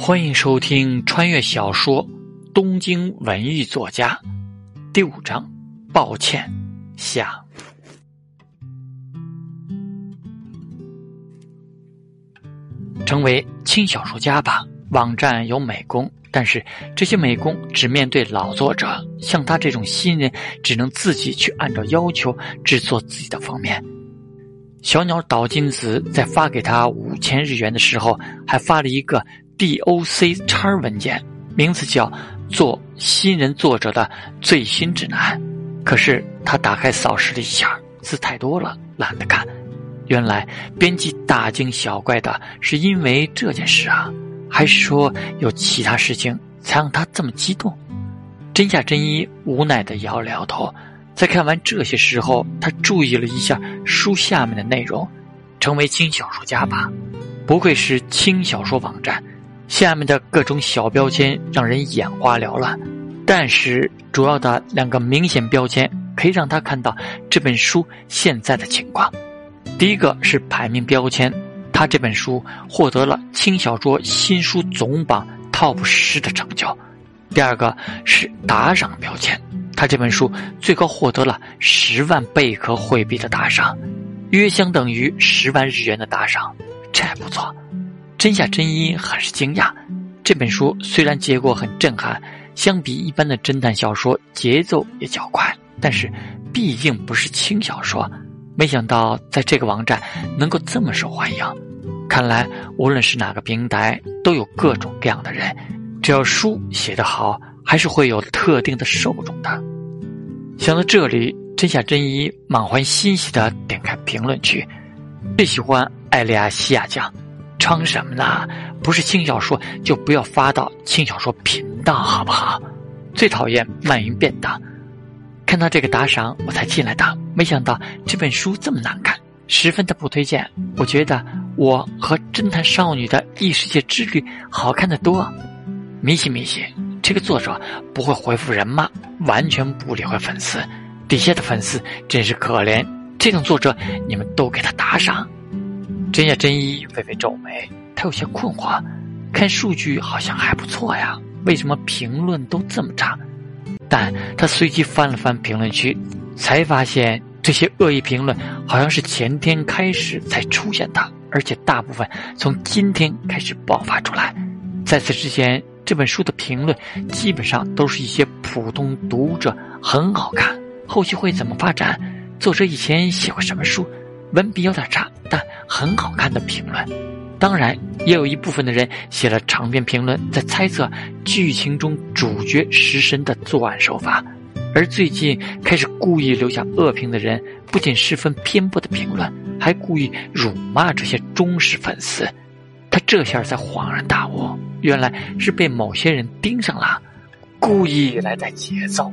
欢迎收听穿越小说《东京文艺作家》第五章。抱歉，下。成为轻小说家吧。网站有美工，但是这些美工只面对老作者，像他这种新人，只能自己去按照要求制作自己的封面。小鸟岛金子在发给他五千日元的时候，还发了一个。DOC 叉文件，名字叫做新人作者的最新指南。可是他打开扫视了一下，字太多了，懒得看。原来编辑大惊小怪的是因为这件事啊，还是说有其他事情才让他这么激动？真夏真一无奈的摇了摇头。在看完这些时候，他注意了一下书下面的内容：成为轻小说家吧，不愧是轻小说网站。下面的各种小标签让人眼花缭乱，但是主要的两个明显标签可以让他看到这本书现在的情况。第一个是排名标签，他这本书获得了轻小说新书总榜 TOP 十的成就；第二个是打赏标签，他这本书最高获得了十万贝壳汇币的打赏，约相等于十万日元的打赏，这还不错。真夏真一很是惊讶，这本书虽然结果很震撼，相比一般的侦探小说节奏也较快，但是毕竟不是轻小说。没想到在这个网站能够这么受欢迎，看来无论是哪个平台都有各种各样的人，只要书写得好，还是会有特定的受众的。想到这里，真夏真一满怀欣喜的点开评论区，最喜欢艾利亚西亚酱。装什么呢？不是轻小说就不要发到轻小说频道，好不好？最讨厌鳗鱼便当。看到这个打赏，我才进来的。没想到这本书这么难看，十分的不推荐。我觉得我和侦探少女的异世界之旅好看的多。迷信迷信，这个作者不会回复人吗？完全不理会粉丝，底下的粉丝真是可怜。这种作者，你们都给他打赏。真夏真一微微皱眉，他有些困惑，看数据好像还不错呀，为什么评论都这么差？但他随即翻了翻评论区，才发现这些恶意评论好像是前天开始才出现的，而且大部分从今天开始爆发出来。在此之前，这本书的评论基本上都是一些普通读者很好看，后续会怎么发展？作者以前写过什么书？文笔有点差，但很好看的评论。当然，也有一部分的人写了长篇评论，在猜测剧情中主角食神的作案手法。而最近开始故意留下恶评的人，不仅十分偏颇的评论，还故意辱骂这些忠实粉丝。他这下才恍然大悟，原来是被某些人盯上了，故意来带节奏。